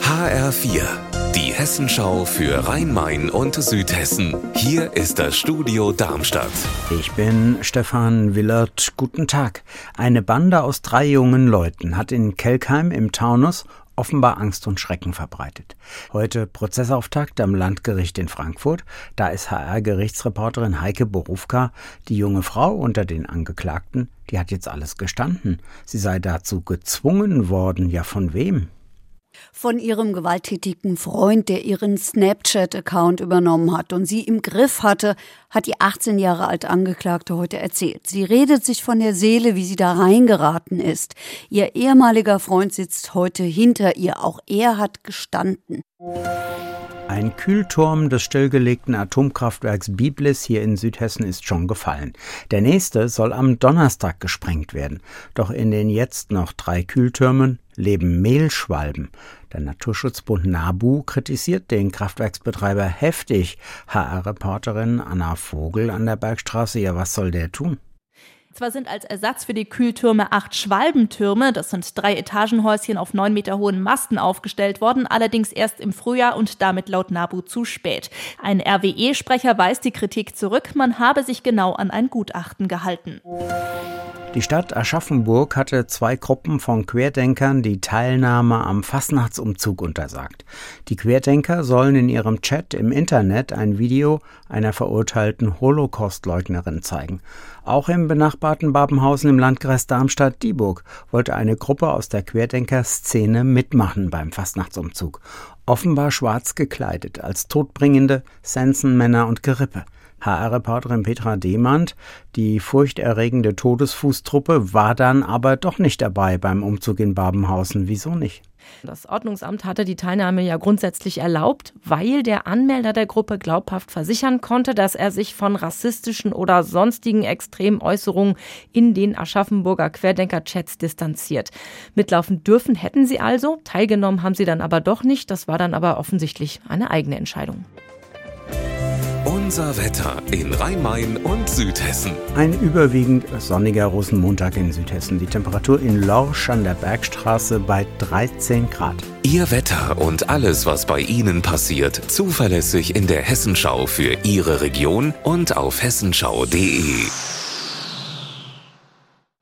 HR4, die Hessenschau für Rhein-Main und Südhessen. Hier ist das Studio Darmstadt. Ich bin Stefan Willert. Guten Tag. Eine Bande aus drei jungen Leuten hat in Kelkheim im Taunus offenbar Angst und Schrecken verbreitet. Heute Prozessauftakt am Landgericht in Frankfurt. Da ist HR-Gerichtsreporterin Heike Borufka. Die junge Frau unter den Angeklagten, die hat jetzt alles gestanden. Sie sei dazu gezwungen worden. Ja, von wem? Von ihrem gewalttätigen Freund, der ihren Snapchat-Account übernommen hat und sie im Griff hatte, hat die 18 Jahre alte Angeklagte heute erzählt. Sie redet sich von der Seele, wie sie da reingeraten ist. Ihr ehemaliger Freund sitzt heute hinter ihr. Auch er hat gestanden. Ein Kühlturm des stillgelegten Atomkraftwerks Biblis hier in Südhessen ist schon gefallen. Der nächste soll am Donnerstag gesprengt werden. Doch in den jetzt noch drei Kühltürmen leben Mehlschwalben. Der Naturschutzbund NABU kritisiert den Kraftwerksbetreiber heftig. HR-Reporterin Anna Vogel an der Bergstraße, ja, was soll der tun? Zwar sind als Ersatz für die Kühltürme acht Schwalbentürme, das sind drei Etagenhäuschen auf neun Meter hohen Masten aufgestellt worden, allerdings erst im Frühjahr und damit laut NABU zu spät. Ein RWE-Sprecher weist die Kritik zurück, man habe sich genau an ein Gutachten gehalten. Die Stadt Aschaffenburg hatte zwei Gruppen von Querdenkern die Teilnahme am Fastnachtsumzug untersagt. Die Querdenker sollen in ihrem Chat im Internet ein Video einer verurteilten Holocaustleugnerin zeigen. Auch im benachbarten Babenhausen im Landkreis Darmstadt-Dieburg wollte eine Gruppe aus der Querdenker-Szene mitmachen beim Fastnachtsumzug. Offenbar schwarz gekleidet, als Todbringende, Sensenmänner und Gerippe. HR-Reporterin Petra Demand. Die furchterregende Todesfußtruppe war dann aber doch nicht dabei beim Umzug in Babenhausen. Wieso nicht? Das Ordnungsamt hatte die Teilnahme ja grundsätzlich erlaubt, weil der Anmelder der Gruppe glaubhaft versichern konnte, dass er sich von rassistischen oder sonstigen extremen Äußerungen in den Aschaffenburger Querdenker-Chats distanziert. Mitlaufen dürfen hätten sie also, teilgenommen haben sie dann aber doch nicht. Das war dann aber offensichtlich eine eigene Entscheidung. Unser Wetter in Rhein-Main und Südhessen. Ein überwiegend sonniger Rosenmontag in Südhessen. Die Temperatur in Lorsch an der Bergstraße bei 13 Grad. Ihr Wetter und alles, was bei Ihnen passiert, zuverlässig in der Hessenschau für Ihre Region und auf hessenschau.de.